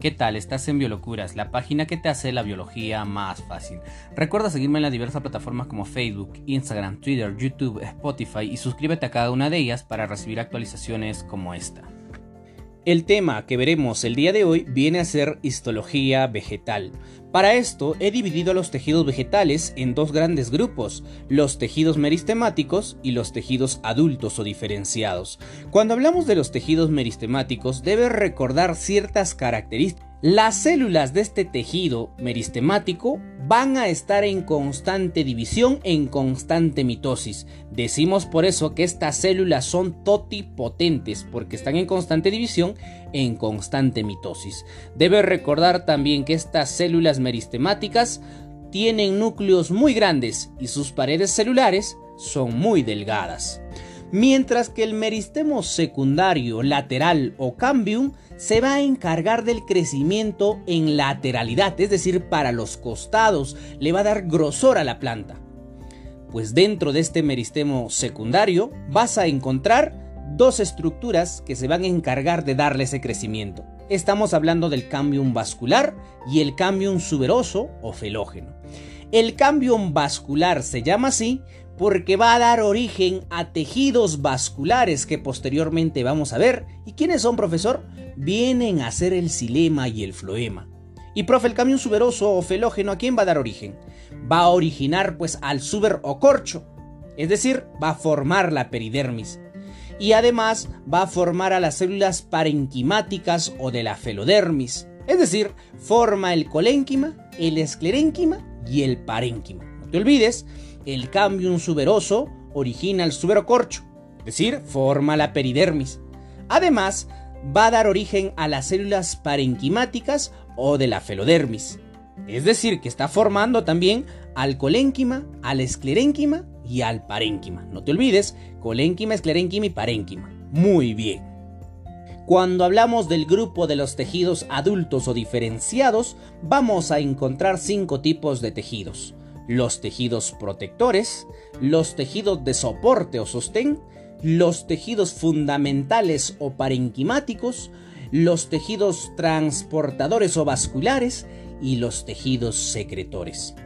¿Qué tal? Estás en Biolocuras, la página que te hace la biología más fácil. Recuerda seguirme en las diversas plataformas como Facebook, Instagram, Twitter, YouTube, Spotify y suscríbete a cada una de ellas para recibir actualizaciones como esta. El tema que veremos el día de hoy viene a ser histología vegetal. Para esto he dividido a los tejidos vegetales en dos grandes grupos, los tejidos meristemáticos y los tejidos adultos o diferenciados. Cuando hablamos de los tejidos meristemáticos debes recordar ciertas características las células de este tejido meristemático van a estar en constante división, en constante mitosis. Decimos por eso que estas células son totipotentes, porque están en constante división, en constante mitosis. Debe recordar también que estas células meristemáticas tienen núcleos muy grandes y sus paredes celulares son muy delgadas mientras que el meristemo secundario, lateral o cambium se va a encargar del crecimiento en lateralidad, es decir, para los costados, le va a dar grosor a la planta. Pues dentro de este meristemo secundario vas a encontrar dos estructuras que se van a encargar de darle ese crecimiento. Estamos hablando del cambium vascular y el cambium suberoso o felógeno. El cambium vascular se llama así porque va a dar origen a tejidos vasculares que posteriormente vamos a ver. ¿Y quiénes son, profesor? Vienen a ser el xilema y el floema. Y profe, el camión suberoso o felógeno, ¿a quién va a dar origen? Va a originar pues al suber o corcho, es decir, va a formar la peridermis. Y además va a formar a las células parenquimáticas o de la felodermis, es decir, forma el colénquima, el esclerénquima y el parénquima. No te olvides el cambium suberoso origina el suberocorcho, es decir, forma la peridermis. Además, va a dar origen a las células parenquimáticas o de la felodermis. Es decir, que está formando también al colénquima, al esclerénquima y al parénquima. No te olvides, colénquima, esclerénquima y parénquima. Muy bien. Cuando hablamos del grupo de los tejidos adultos o diferenciados, vamos a encontrar cinco tipos de tejidos los tejidos protectores, los tejidos de soporte o sostén, los tejidos fundamentales o parenquimáticos, los tejidos transportadores o vasculares y los tejidos secretores.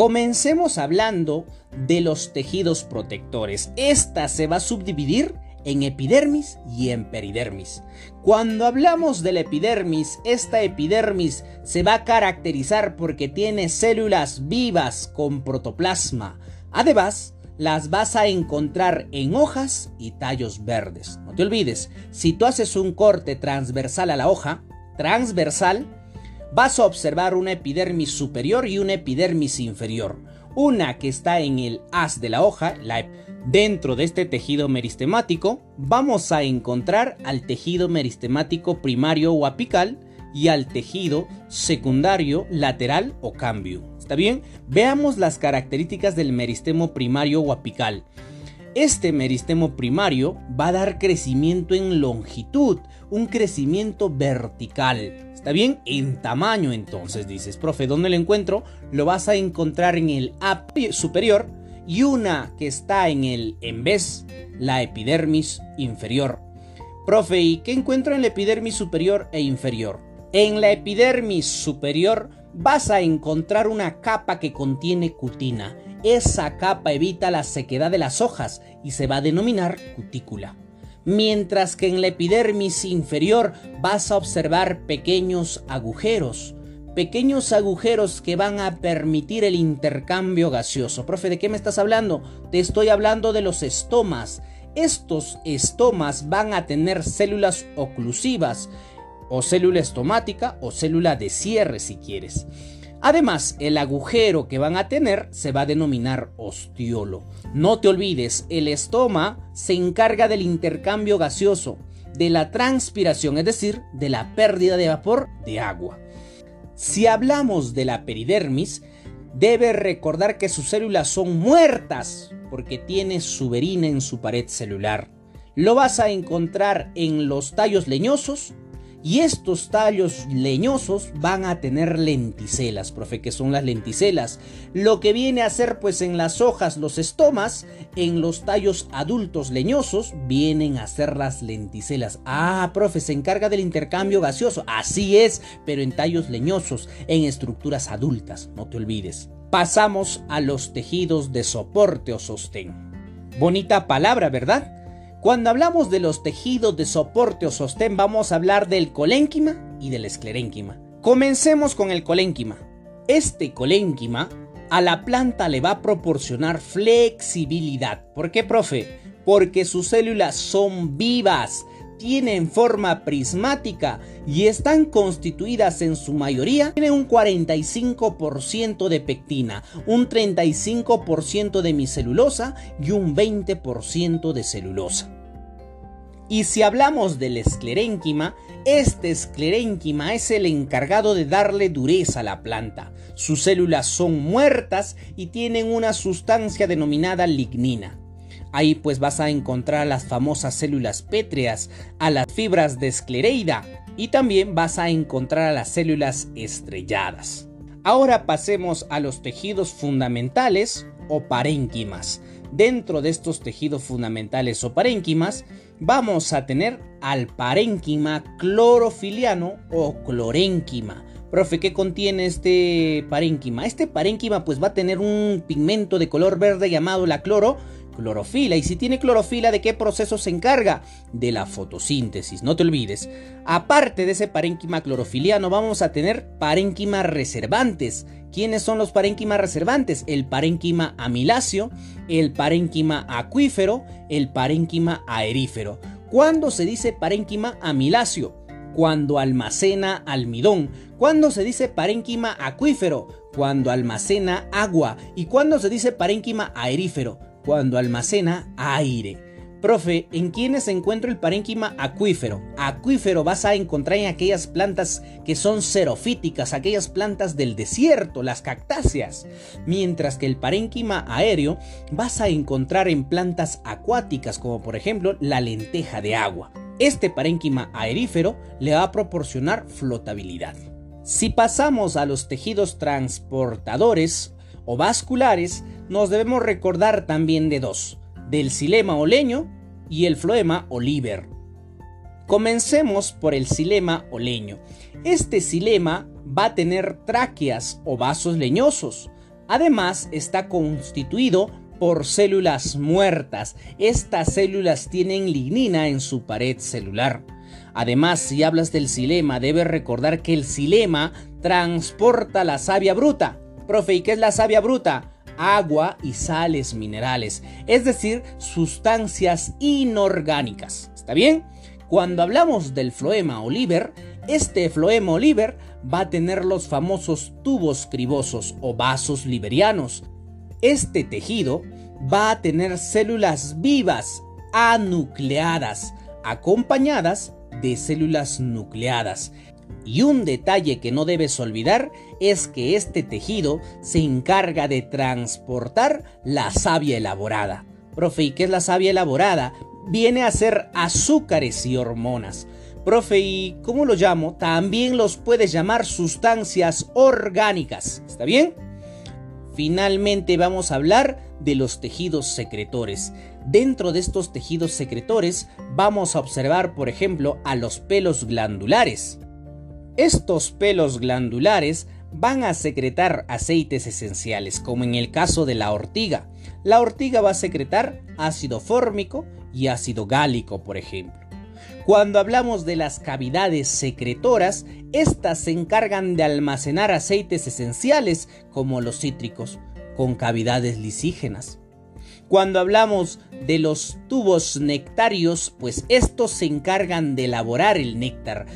Comencemos hablando de los tejidos protectores. Esta se va a subdividir en epidermis y en peridermis. Cuando hablamos de la epidermis, esta epidermis se va a caracterizar porque tiene células vivas con protoplasma. Además, las vas a encontrar en hojas y tallos verdes. No te olvides, si tú haces un corte transversal a la hoja, transversal, vas a observar una epidermis superior y una epidermis inferior. Una que está en el haz de la hoja, Dentro de este tejido meristemático vamos a encontrar al tejido meristemático primario o apical y al tejido secundario lateral o cambio. ¿Está bien? Veamos las características del meristemo primario o apical. Este meristemo primario va a dar crecimiento en longitud, un crecimiento vertical. ¿Está bien? En tamaño entonces dices, profe, ¿dónde lo encuentro? Lo vas a encontrar en el superior y una que está en el en vez, la epidermis inferior. Profe, ¿y qué encuentro en la epidermis superior e inferior? En la epidermis superior vas a encontrar una capa que contiene cutina. Esa capa evita la sequedad de las hojas y se va a denominar cutícula. Mientras que en la epidermis inferior vas a observar pequeños agujeros pequeños agujeros que van a permitir el intercambio gaseoso. Profe, ¿de qué me estás hablando? Te estoy hablando de los estomas. Estos estomas van a tener células oclusivas o célula estomática o célula de cierre si quieres. Además, el agujero que van a tener se va a denominar ostiolo. No te olvides, el estoma se encarga del intercambio gaseoso, de la transpiración, es decir, de la pérdida de vapor de agua. Si hablamos de la peridermis, debe recordar que sus células son muertas porque tiene suberina en su pared celular. Lo vas a encontrar en los tallos leñosos Y estos tallos leñosos van a tener lenticelas, profe, que son las lenticelas. Lo que viene a ser pues en las hojas los estomas, en los tallos adultos leñosos vienen a ser las lenticelas. Ah, profe, se encarga del intercambio gaseoso. Así es, pero en tallos leñosos, en estructuras adultas, no te olvides. Pasamos a los tejidos de soporte o sostén. Bonita palabra, ¿verdad? Cuando hablamos de los tejidos de soporte o sostén vamos a hablar del colénquima y del esclerénquima. Comencemos con el colénquima. Este colénquima a la planta le va a proporcionar flexibilidad. ¿Por qué, profe? Porque sus células son vivas, tienen forma prismática y están constituidas en su mayoría. Tienen un 45% de pectina, un 35% de micelulosa y un 20% de celulosa. Y si hablamos del esclerénquima, este esclerénquima es el encargado de darle dureza a la planta. Sus células son muertas y tienen una sustancia denominada lignina. Ahí pues vas a encontrar las famosas células pétreas, a las fibras de esclereida y también vas a encontrar a las células estrelladas. Ahora pasemos a los tejidos fundamentales o parénquimas. Dentro de estos tejidos fundamentales o parénquimas vamos a tener al parénquima clorofiliano o clorénquima. Profe, ¿qué contiene este parénquima? Este parénquima pues va a tener un pigmento de color verde llamado la cloro clorofila. Y si tiene clorofila, ¿de qué proceso se encarga? De la fotosíntesis, no te olvides. Aparte de ese parénquima clorofiliano, vamos a tener parénquimas reservantes. ¿Quiénes son los parénquimas reservantes? El parénquima amiláceo, el parénquima acuífero, el parénquima aerífero. ¿Cuándo se dice parénquima amiláceo? Cuando almacena almidón. ¿Cuándo se dice parénquima acuífero? Cuando almacena agua. ¿Y cuándo se dice parénquima aerífero? Cuando almacena aire. Profe, ¿en quiénes se encuentra el parénquima acuífero? Acuífero vas a encontrar en aquellas plantas que son xerofíticas, aquellas plantas del desierto, las cactáceas. Mientras que el parénquima aéreo vas a encontrar en plantas acuáticas, como por ejemplo la lenteja de agua. Este parénquima aerífero le va a proporcionar flotabilidad. Si pasamos a los tejidos transportadores o vasculares, nos debemos recordar también de dos, del xilema o leño y el floema o liber. Comencemos por el xilema o leño. Este xilema va a tener tráqueas o vasos leñosos. Además, está constituido por células muertas. Estas células tienen lignina en su pared celular. Además, si hablas del xilema, debes recordar que el xilema transporta la savia bruta. Profe, ¿y qué es la savia bruta? agua y sales minerales, es decir, sustancias inorgánicas. ¿Está bien? Cuando hablamos del floema oliver, este floema oliver va a tener los famosos tubos cribosos o vasos liberianos. Este tejido va a tener células vivas anucleadas, acompañadas de células nucleadas. Y un detalle que no debes olvidar es que este tejido se encarga de transportar la savia elaborada. Profe, ¿y qué es la savia elaborada? Viene a ser azúcares y hormonas. Profe, ¿y cómo lo llamo? También los puedes llamar sustancias orgánicas. ¿Está bien? Finalmente vamos a hablar de los tejidos secretores. Dentro de estos tejidos secretores vamos a observar, por ejemplo, a los pelos glandulares. Estos pelos glandulares van a secretar aceites esenciales, como en el caso de la ortiga. La ortiga va a secretar ácido fórmico y ácido gálico, por ejemplo. Cuando hablamos de las cavidades secretoras, estas se encargan de almacenar aceites esenciales, como los cítricos, con cavidades lisígenas. Cuando hablamos de los tubos nectarios, pues estos se encargan de elaborar el néctar,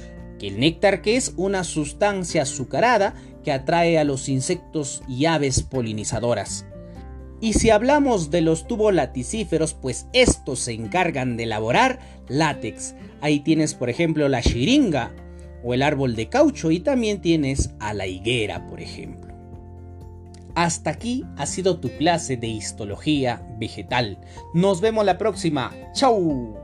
el néctar que es una sustancia azucarada que atrae a los insectos y aves polinizadoras. Y si hablamos de los tubolaticíferos, pues estos se encargan de elaborar látex. Ahí tienes, por ejemplo, la chiringa o el árbol de caucho y también tienes a la higuera, por ejemplo. Hasta aquí ha sido tu clase de histología vegetal. Nos vemos la próxima. ¡Chao!